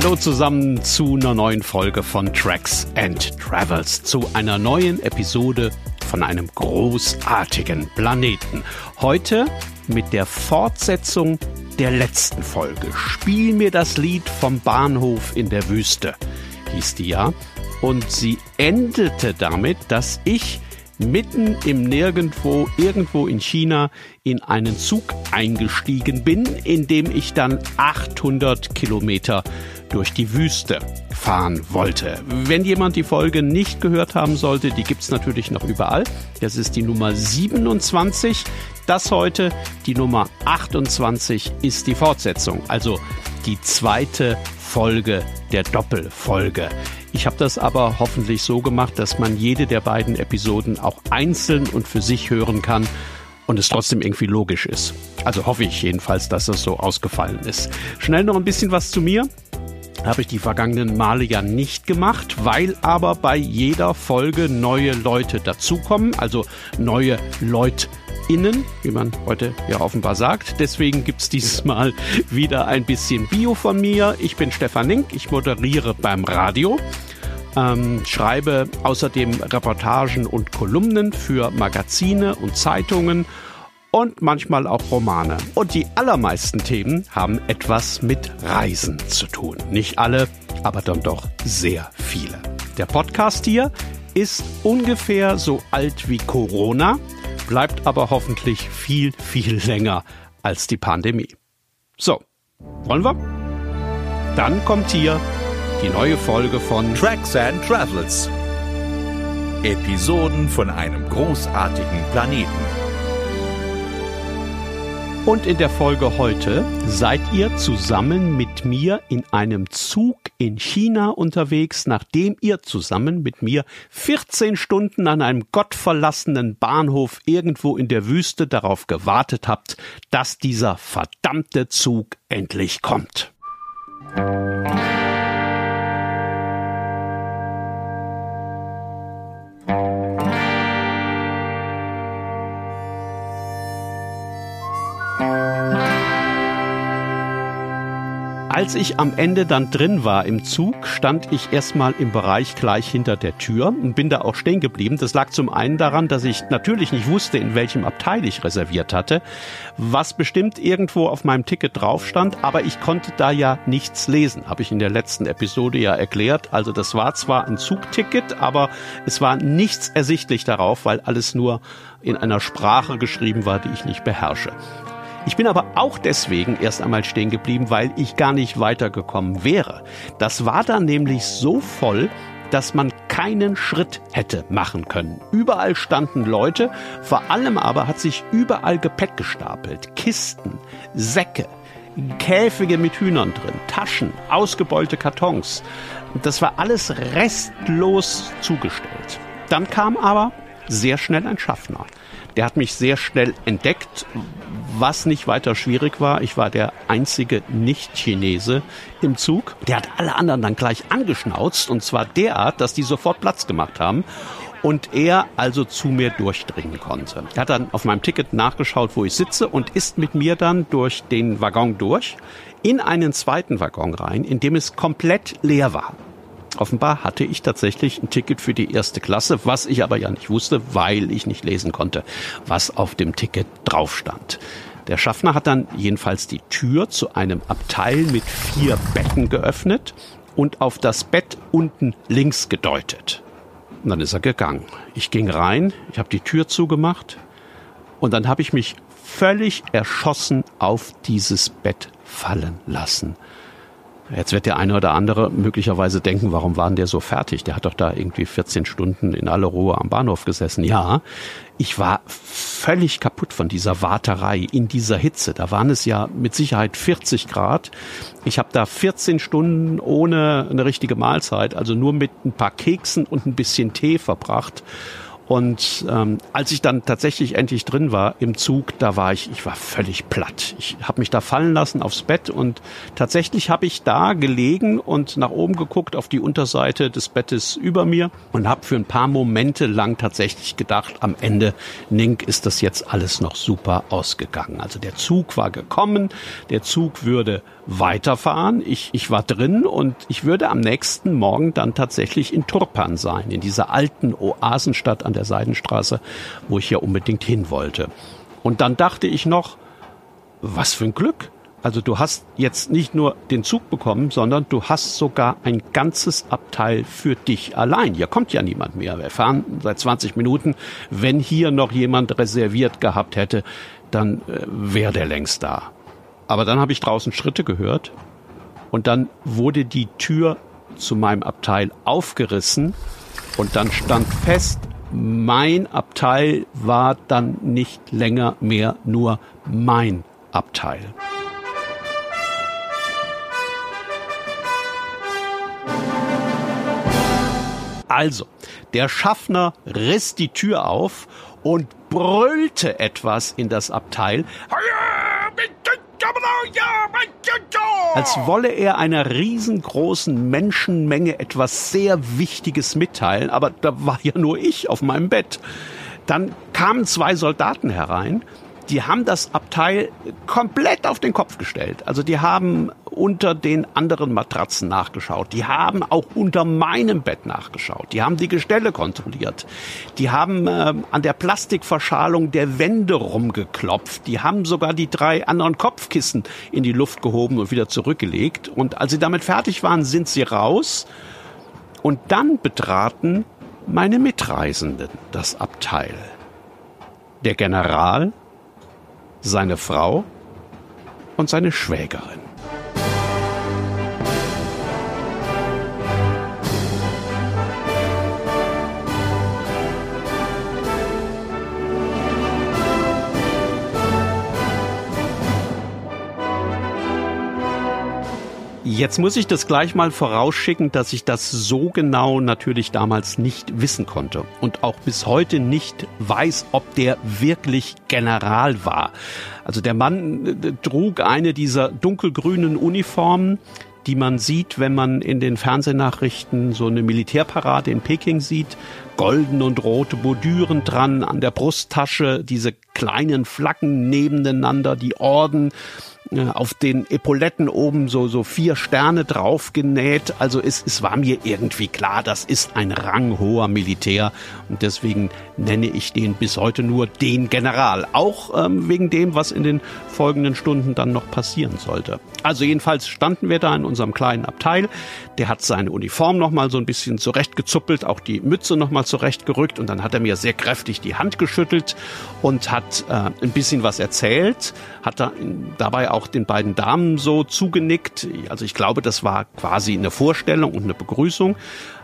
Hallo zusammen zu einer neuen Folge von Tracks and Travels, zu einer neuen Episode von einem großartigen Planeten. Heute mit der Fortsetzung der letzten Folge. Spiel mir das Lied vom Bahnhof in der Wüste, hieß die ja. Und sie endete damit, dass ich mitten im Nirgendwo, irgendwo in China, in einen Zug eingestiegen bin, in dem ich dann 800 Kilometer durch die Wüste fahren wollte. Wenn jemand die Folge nicht gehört haben sollte, die gibt's natürlich noch überall. Das ist die Nummer 27. Das heute, die Nummer 28, ist die Fortsetzung, also die zweite Folge der Doppelfolge. Ich habe das aber hoffentlich so gemacht, dass man jede der beiden Episoden auch einzeln und für sich hören kann und es trotzdem irgendwie logisch ist. Also hoffe ich jedenfalls, dass das so ausgefallen ist. Schnell noch ein bisschen was zu mir. Habe ich die vergangenen Male ja nicht gemacht, weil aber bei jeder Folge neue Leute dazukommen, also neue Leute innen, wie man heute ja offenbar sagt. Deswegen gibt's dieses Mal wieder ein bisschen Bio von mir. Ich bin Stefan Link, ich moderiere beim Radio. Ähm, schreibe außerdem Reportagen und Kolumnen für Magazine und Zeitungen und manchmal auch Romane. Und die allermeisten Themen haben etwas mit Reisen zu tun. Nicht alle, aber dann doch sehr viele. Der Podcast hier ist ungefähr so alt wie Corona bleibt aber hoffentlich viel, viel länger als die Pandemie. So, wollen wir? Dann kommt hier die neue Folge von Tracks and Travels. Episoden von einem großartigen Planeten. Und in der Folge heute seid ihr zusammen mit mir in einem Zug in China unterwegs, nachdem ihr zusammen mit mir 14 Stunden an einem gottverlassenen Bahnhof irgendwo in der Wüste darauf gewartet habt, dass dieser verdammte Zug endlich kommt. Musik Als ich am Ende dann drin war im Zug, stand ich erstmal im Bereich gleich hinter der Tür und bin da auch stehen geblieben. Das lag zum einen daran, dass ich natürlich nicht wusste, in welchem Abteil ich reserviert hatte, was bestimmt irgendwo auf meinem Ticket drauf stand, aber ich konnte da ja nichts lesen, habe ich in der letzten Episode ja erklärt. Also das war zwar ein Zugticket, aber es war nichts ersichtlich darauf, weil alles nur in einer Sprache geschrieben war, die ich nicht beherrsche. Ich bin aber auch deswegen erst einmal stehen geblieben, weil ich gar nicht weitergekommen wäre. Das war dann nämlich so voll, dass man keinen Schritt hätte machen können. Überall standen Leute, vor allem aber hat sich überall Gepäck gestapelt. Kisten, Säcke, Käfige mit Hühnern drin, Taschen, ausgebeulte Kartons. Das war alles restlos zugestellt. Dann kam aber sehr schnell ein Schaffner. Der hat mich sehr schnell entdeckt, was nicht weiter schwierig war. Ich war der einzige Nicht-Chinese im Zug. Der hat alle anderen dann gleich angeschnauzt und zwar derart, dass die sofort Platz gemacht haben und er also zu mir durchdringen konnte. Er hat dann auf meinem Ticket nachgeschaut, wo ich sitze und ist mit mir dann durch den Waggon durch in einen zweiten Waggon rein, in dem es komplett leer war. Offenbar hatte ich tatsächlich ein Ticket für die erste Klasse, was ich aber ja nicht wusste, weil ich nicht lesen konnte, was auf dem Ticket drauf stand. Der Schaffner hat dann jedenfalls die Tür zu einem Abteil mit vier Betten geöffnet und auf das Bett unten links gedeutet. Und dann ist er gegangen. Ich ging rein, ich habe die Tür zugemacht und dann habe ich mich völlig erschossen auf dieses Bett fallen lassen. Jetzt wird der eine oder andere möglicherweise denken, warum war denn der so fertig? Der hat doch da irgendwie 14 Stunden in aller Ruhe am Bahnhof gesessen. Ja, ich war völlig kaputt von dieser Warterei in dieser Hitze. Da waren es ja mit Sicherheit 40 Grad. Ich habe da 14 Stunden ohne eine richtige Mahlzeit, also nur mit ein paar Keksen und ein bisschen Tee verbracht. Und ähm, als ich dann tatsächlich endlich drin war im Zug, da war ich, ich war völlig platt. Ich habe mich da fallen lassen aufs Bett und tatsächlich habe ich da gelegen und nach oben geguckt auf die Unterseite des Bettes über mir und habe für ein paar Momente lang tatsächlich gedacht, am Ende, Nink, ist das jetzt alles noch super ausgegangen. Also der Zug war gekommen, der Zug würde weiterfahren. Ich, ich war drin und ich würde am nächsten Morgen dann tatsächlich in Turpan sein, in dieser alten Oasenstadt an der Seidenstraße, wo ich ja unbedingt hin wollte. Und dann dachte ich noch, was für ein Glück. Also du hast jetzt nicht nur den Zug bekommen, sondern du hast sogar ein ganzes Abteil für dich allein. Hier kommt ja niemand mehr. Wir fahren seit 20 Minuten. Wenn hier noch jemand reserviert gehabt hätte, dann äh, wäre der längst da. Aber dann habe ich draußen Schritte gehört und dann wurde die Tür zu meinem Abteil aufgerissen und dann stand fest, mein Abteil war dann nicht länger mehr nur mein Abteil. Also, der Schaffner riss die Tür auf und brüllte etwas in das Abteil. Als wolle er einer riesengroßen Menschenmenge etwas sehr Wichtiges mitteilen, aber da war ja nur ich auf meinem Bett. Dann kamen zwei Soldaten herein, die haben das Abteil komplett auf den Kopf gestellt. Also die haben unter den anderen Matratzen nachgeschaut. Die haben auch unter meinem Bett nachgeschaut. Die haben die Gestelle kontrolliert. Die haben äh, an der Plastikverschalung der Wände rumgeklopft. Die haben sogar die drei anderen Kopfkissen in die Luft gehoben und wieder zurückgelegt. Und als sie damit fertig waren, sind sie raus. Und dann betraten meine Mitreisenden das Abteil. Der General seine Frau und seine Schwägerin. Jetzt muss ich das gleich mal vorausschicken, dass ich das so genau natürlich damals nicht wissen konnte und auch bis heute nicht weiß, ob der wirklich General war. Also der Mann äh, trug eine dieser dunkelgrünen Uniformen, die man sieht, wenn man in den Fernsehnachrichten so eine Militärparade in Peking sieht. Golden und rote Bordüren dran, an der Brusttasche diese kleinen Flaggen nebeneinander, die Orden auf den Epauletten oben so, so vier Sterne drauf genäht. Also es, es war mir irgendwie klar, das ist ein ranghoher Militär und deswegen nenne ich den bis heute nur den General. Auch ähm, wegen dem, was in den folgenden Stunden dann noch passieren sollte. Also jedenfalls standen wir da in unserem kleinen Abteil. Der hat seine Uniform nochmal so ein bisschen zurechtgezuppelt, auch die Mütze nochmal zurechtgerückt und dann hat er mir sehr kräftig die Hand geschüttelt und hat äh, ein bisschen was erzählt, hat da dabei auch den beiden Damen so zugenickt. Also ich glaube, das war quasi eine Vorstellung und eine Begrüßung.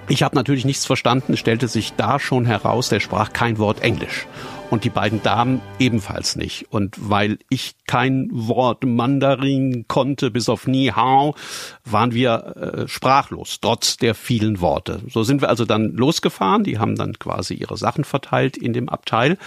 Ich habe natürlich nichts verstanden, stellte sich da schon heraus, der sprach kein Wort Englisch und die beiden Damen ebenfalls nicht. Und weil ich kein Wort Mandarin konnte, bis auf Ni Hao, waren wir äh, sprachlos, trotz der vielen Worte. So sind wir also dann losgefahren. Die haben dann quasi ihre Sachen verteilt in dem Abteil.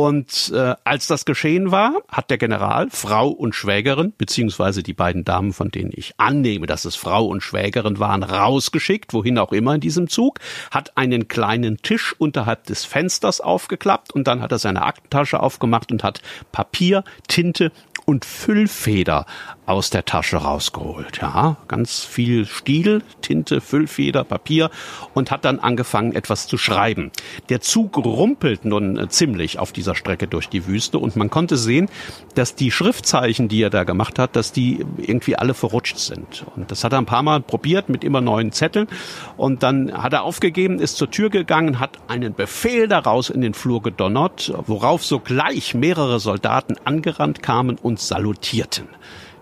Und äh, als das geschehen war, hat der General Frau und Schwägerin, beziehungsweise die beiden Damen, von denen ich annehme, dass es Frau und Schwägerin waren, rausgeschickt, wohin auch immer in diesem Zug, hat einen kleinen Tisch unterhalb des Fensters aufgeklappt und dann hat er seine Aktentasche aufgemacht und hat Papier, Tinte und Füllfeder aus der Tasche rausgeholt. Ja, ganz viel Stiel, Tinte, Füllfeder, Papier und hat dann angefangen, etwas zu schreiben. Der Zug rumpelt nun äh, ziemlich auf dieser Strecke durch die Wüste und man konnte sehen, dass die Schriftzeichen, die er da gemacht hat, dass die irgendwie alle verrutscht sind. Und das hat er ein paar Mal probiert mit immer neuen Zetteln und dann hat er aufgegeben, ist zur Tür gegangen, hat einen Befehl daraus in den Flur gedonnert, worauf sogleich mehrere Soldaten angerannt kamen und salutierten.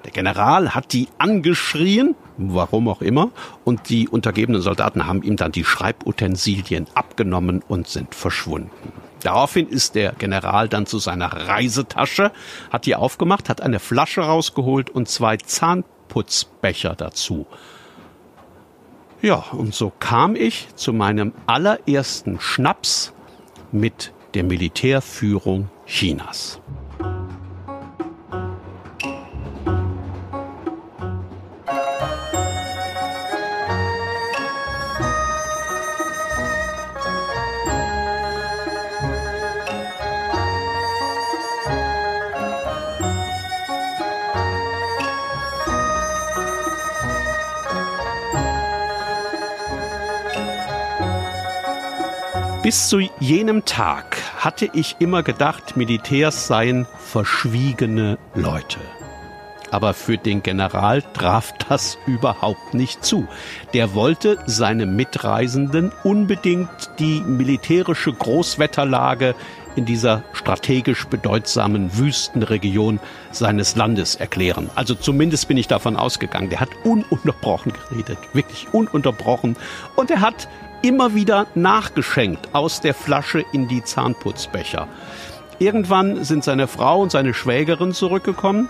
Der General hat die angeschrien, warum auch immer, und die untergebenen Soldaten haben ihm dann die Schreibutensilien abgenommen und sind verschwunden. Daraufhin ist der General dann zu seiner Reisetasche, hat die aufgemacht, hat eine Flasche rausgeholt und zwei Zahnputzbecher dazu. Ja, und so kam ich zu meinem allerersten Schnaps mit der Militärführung Chinas. Bis zu jenem Tag hatte ich immer gedacht, Militärs seien verschwiegene Leute. Aber für den General traf das überhaupt nicht zu. Der wollte seinem Mitreisenden unbedingt die militärische Großwetterlage in dieser strategisch bedeutsamen Wüstenregion seines Landes erklären. Also zumindest bin ich davon ausgegangen. Der hat ununterbrochen geredet, wirklich ununterbrochen. Und er hat immer wieder nachgeschenkt aus der Flasche in die Zahnputzbecher. Irgendwann sind seine Frau und seine Schwägerin zurückgekommen.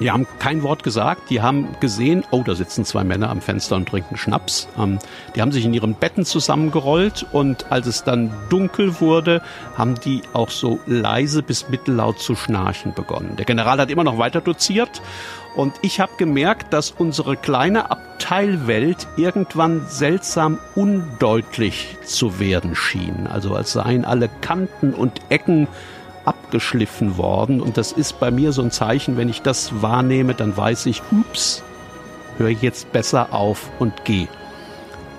Die haben kein Wort gesagt. Die haben gesehen, oh, da sitzen zwei Männer am Fenster und trinken Schnaps. Ähm, die haben sich in ihren Betten zusammengerollt und als es dann dunkel wurde, haben die auch so leise bis mittellaut zu schnarchen begonnen. Der General hat immer noch weiter doziert und ich habe gemerkt, dass unsere kleine Abteilwelt irgendwann seltsam undeutlich zu werden schien. Also als seien alle Kanten und Ecken abgeschliffen worden. Und das ist bei mir so ein Zeichen, wenn ich das wahrnehme, dann weiß ich, ups, höre jetzt besser auf und geh.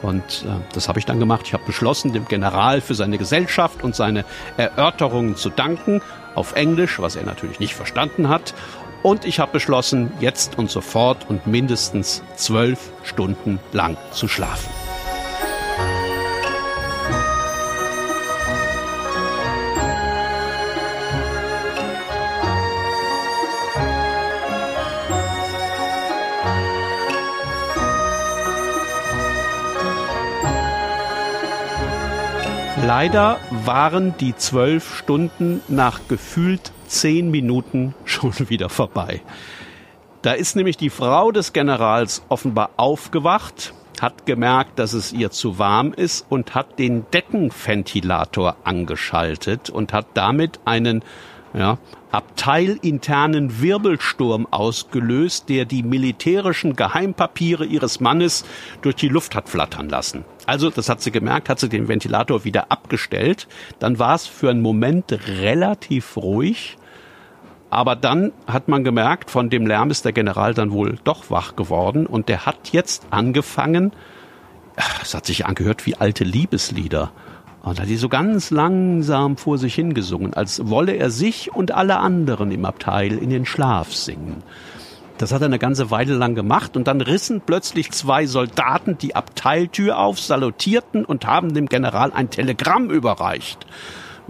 Und äh, das habe ich dann gemacht. Ich habe beschlossen, dem General für seine Gesellschaft und seine Erörterungen zu danken, auf Englisch, was er natürlich nicht verstanden hat. Und ich habe beschlossen, jetzt und sofort und mindestens zwölf Stunden lang zu schlafen. Leider waren die zwölf Stunden nach gefühlt zehn Minuten schon wieder vorbei. Da ist nämlich die Frau des Generals offenbar aufgewacht, hat gemerkt, dass es ihr zu warm ist und hat den Deckenventilator angeschaltet und hat damit einen ja, abteilinternen Wirbelsturm ausgelöst, der die militärischen Geheimpapiere ihres Mannes durch die Luft hat flattern lassen. Also, das hat sie gemerkt, hat sie den Ventilator wieder abgestellt. Dann war es für einen Moment relativ ruhig. Aber dann hat man gemerkt, von dem Lärm ist der General dann wohl doch wach geworden und der hat jetzt angefangen, es hat sich angehört wie alte Liebeslieder. Und hat die so ganz langsam vor sich hingesungen, als wolle er sich und alle anderen im Abteil in den Schlaf singen. Das hat er eine ganze Weile lang gemacht und dann rissen plötzlich zwei Soldaten die Abteiltür auf, salutierten und haben dem General ein Telegramm überreicht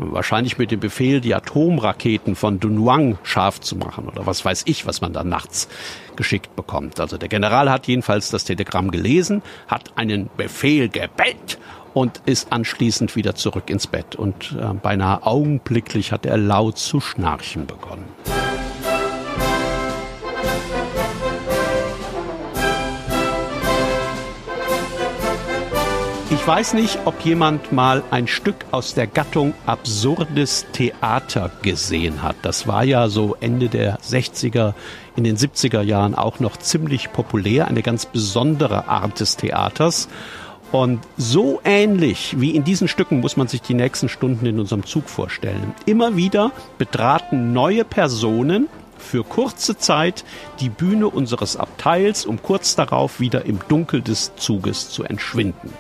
wahrscheinlich mit dem Befehl, die Atomraketen von Dunhuang scharf zu machen oder was weiß ich, was man da nachts geschickt bekommt. Also der General hat jedenfalls das Telegramm gelesen, hat einen Befehl gebellt und ist anschließend wieder zurück ins Bett und äh, beinahe augenblicklich hat er laut zu schnarchen begonnen. Ich weiß nicht, ob jemand mal ein Stück aus der Gattung absurdes Theater gesehen hat. Das war ja so Ende der 60er, in den 70er Jahren auch noch ziemlich populär, eine ganz besondere Art des Theaters. Und so ähnlich wie in diesen Stücken muss man sich die nächsten Stunden in unserem Zug vorstellen. Immer wieder betraten neue Personen für kurze Zeit die Bühne unseres Abteils, um kurz darauf wieder im Dunkel des Zuges zu entschwinden.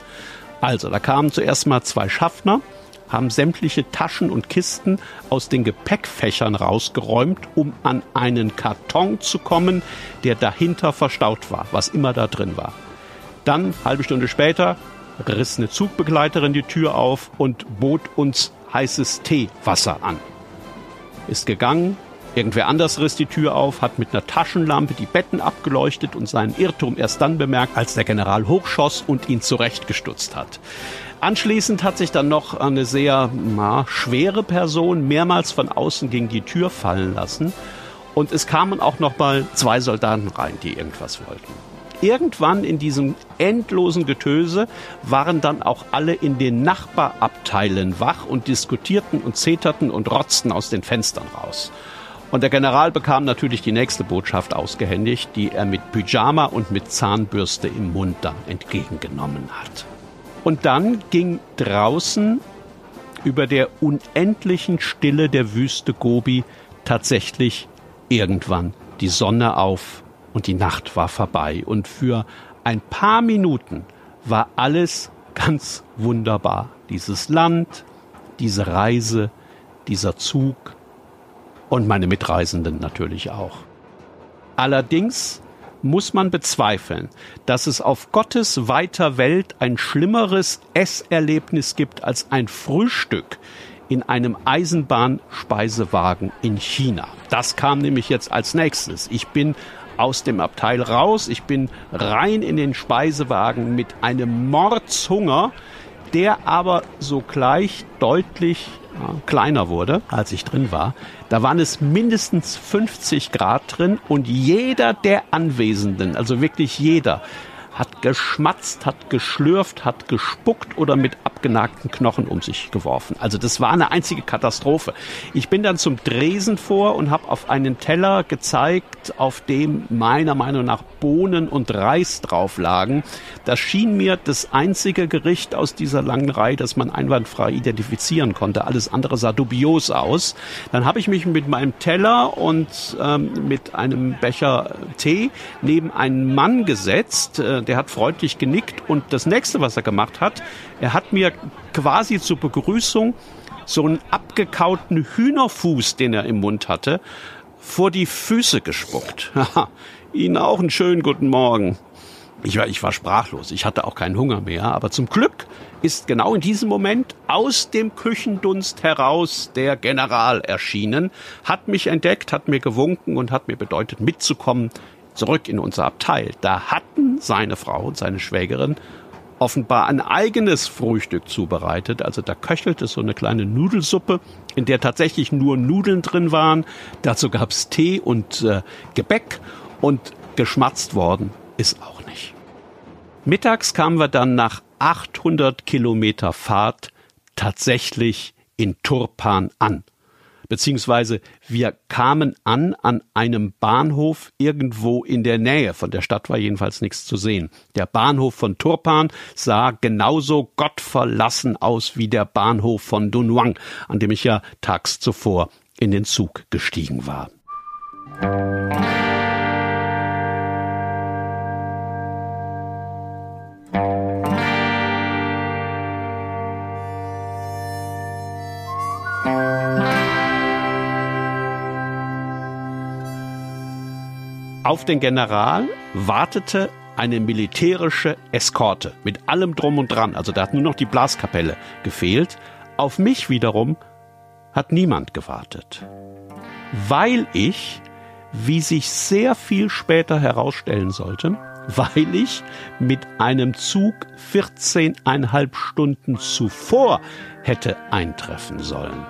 Also, da kamen zuerst mal zwei Schaffner, haben sämtliche Taschen und Kisten aus den Gepäckfächern rausgeräumt, um an einen Karton zu kommen, der dahinter verstaut war, was immer da drin war. Dann, halbe Stunde später, riss eine Zugbegleiterin die Tür auf und bot uns heißes Teewasser an. Ist gegangen, Irgendwer anders riss die Tür auf, hat mit einer Taschenlampe die Betten abgeleuchtet und seinen Irrtum erst dann bemerkt, als der General hochschoss und ihn zurechtgestutzt hat. Anschließend hat sich dann noch eine sehr na, schwere Person mehrmals von außen gegen die Tür fallen lassen. Und es kamen auch noch mal zwei Soldaten rein, die irgendwas wollten. irgendwann in diesem endlosen Getöse waren dann auch alle in den Nachbarabteilen wach und diskutierten und zeterten und rotzten aus den Fenstern raus. Und der General bekam natürlich die nächste Botschaft ausgehändigt, die er mit Pyjama und mit Zahnbürste im Mund dann entgegengenommen hat. Und dann ging draußen über der unendlichen Stille der Wüste Gobi tatsächlich irgendwann die Sonne auf und die Nacht war vorbei. Und für ein paar Minuten war alles ganz wunderbar. Dieses Land, diese Reise, dieser Zug und meine Mitreisenden natürlich auch. Allerdings muss man bezweifeln, dass es auf Gottes weiter Welt ein schlimmeres Esserlebnis gibt als ein Frühstück in einem Eisenbahnspeisewagen in China. Das kam nämlich jetzt als nächstes. Ich bin aus dem Abteil raus, ich bin rein in den Speisewagen mit einem Mordshunger, der aber sogleich deutlich ja, kleiner wurde, als ich drin war. Da waren es mindestens 50 Grad drin und jeder der Anwesenden, also wirklich jeder, hat geschmatzt, hat geschlürft, hat gespuckt oder mit abgenagten Knochen um sich geworfen. Also das war eine einzige Katastrophe. Ich bin dann zum Dresen vor und habe auf einen Teller gezeigt, auf dem meiner Meinung nach Bohnen und Reis drauf lagen. Das schien mir das einzige Gericht aus dieser langen Reihe, das man einwandfrei identifizieren konnte. Alles andere sah dubios aus. Dann habe ich mich mit meinem Teller und ähm, mit einem Becher Tee neben einen Mann gesetzt, äh, der hat freundlich genickt und das nächste, was er gemacht hat, er hat mir quasi zur Begrüßung so einen abgekauten Hühnerfuß, den er im Mund hatte, vor die Füße gespuckt. Ihnen auch einen schönen guten Morgen. Ich war, ich war sprachlos. Ich hatte auch keinen Hunger mehr. Aber zum Glück ist genau in diesem Moment aus dem Küchendunst heraus der General erschienen, hat mich entdeckt, hat mir gewunken und hat mir bedeutet, mitzukommen zurück in unser Abteil. Da hatten seine Frau und seine Schwägerin offenbar ein eigenes Frühstück zubereitet. Also da köchelte so eine kleine Nudelsuppe, in der tatsächlich nur Nudeln drin waren. Dazu gab's Tee und äh, Gebäck und geschmatzt worden ist auch nicht. Mittags kamen wir dann nach 800 Kilometer Fahrt tatsächlich in Turpan an beziehungsweise wir kamen an an einem Bahnhof irgendwo in der Nähe. Von der Stadt war jedenfalls nichts zu sehen. Der Bahnhof von Turpan sah genauso gottverlassen aus wie der Bahnhof von Dunhuang, an dem ich ja tags zuvor in den Zug gestiegen war. Auf den General wartete eine militärische Eskorte mit allem drum und dran. Also da hat nur noch die Blaskapelle gefehlt. Auf mich wiederum hat niemand gewartet. Weil ich, wie sich sehr viel später herausstellen sollte, weil ich mit einem Zug 14,5 Stunden zuvor hätte eintreffen sollen.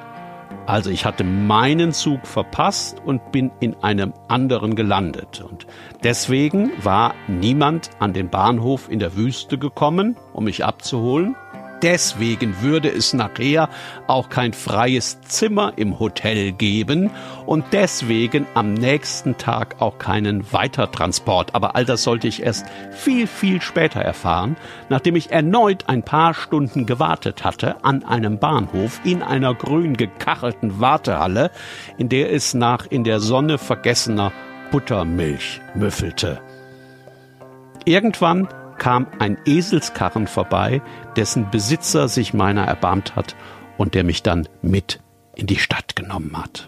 Also ich hatte meinen Zug verpasst und bin in einem anderen gelandet. Und deswegen war niemand an den Bahnhof in der Wüste gekommen, um mich abzuholen deswegen würde es nachher auch kein freies Zimmer im Hotel geben und deswegen am nächsten Tag auch keinen Weitertransport. Aber all das sollte ich erst viel, viel später erfahren, nachdem ich erneut ein paar Stunden gewartet hatte an einem Bahnhof in einer grün gekachelten Wartehalle, in der es nach in der Sonne vergessener Buttermilch müffelte. Irgendwann kam ein Eselskarren vorbei, dessen Besitzer sich meiner erbarmt hat und der mich dann mit in die Stadt genommen hat.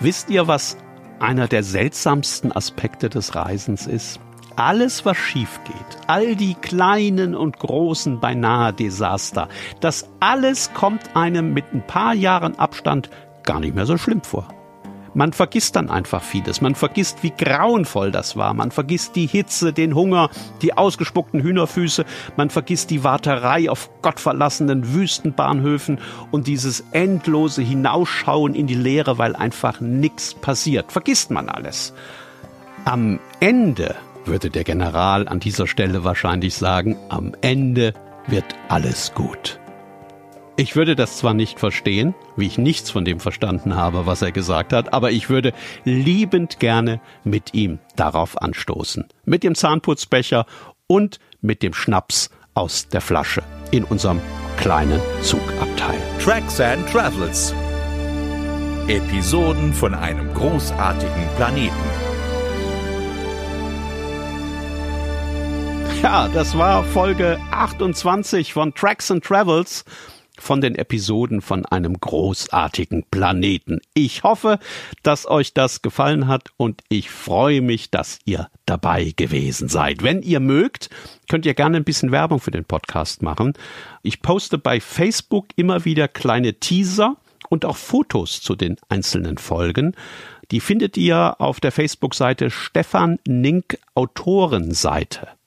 Wisst ihr, was einer der seltsamsten Aspekte des Reisens ist? Alles, was schief geht, all die kleinen und großen beinahe Desaster, das alles kommt einem mit ein paar Jahren Abstand gar nicht mehr so schlimm vor. Man vergisst dann einfach vieles. Man vergisst, wie grauenvoll das war. Man vergisst die Hitze, den Hunger, die ausgespuckten Hühnerfüße. Man vergisst die Warterei auf gottverlassenen Wüstenbahnhöfen und dieses endlose Hinausschauen in die Leere, weil einfach nichts passiert. Vergisst man alles. Am Ende würde der General an dieser Stelle wahrscheinlich sagen, am Ende wird alles gut. Ich würde das zwar nicht verstehen, wie ich nichts von dem verstanden habe, was er gesagt hat, aber ich würde liebend gerne mit ihm darauf anstoßen. Mit dem Zahnputzbecher und mit dem Schnaps aus der Flasche in unserem kleinen Zugabteil. Tracks and Travels. Episoden von einem großartigen Planeten. Ja, das war Folge 28 von Tracks and Travels von den Episoden von einem großartigen Planeten. Ich hoffe, dass euch das gefallen hat und ich freue mich, dass ihr dabei gewesen seid. Wenn ihr mögt, könnt ihr gerne ein bisschen Werbung für den Podcast machen. Ich poste bei Facebook immer wieder kleine Teaser und auch Fotos zu den einzelnen Folgen. Die findet ihr auf der Facebook-Seite Stefan Nink Autorenseite.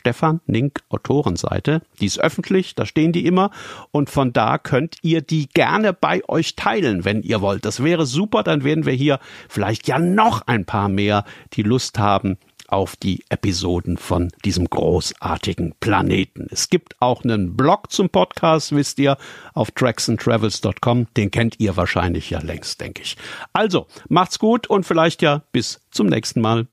Stefan Nink Autorenseite. Die ist öffentlich, da stehen die immer und von da könnt ihr die gerne bei euch teilen, wenn ihr wollt. Das wäre super, dann werden wir hier vielleicht ja noch ein paar mehr, die Lust haben auf die Episoden von diesem großartigen Planeten. Es gibt auch einen Blog zum Podcast, wisst ihr, auf tracksandtravels.com. Den kennt ihr wahrscheinlich ja längst, denke ich. Also, macht's gut und vielleicht ja bis zum nächsten Mal.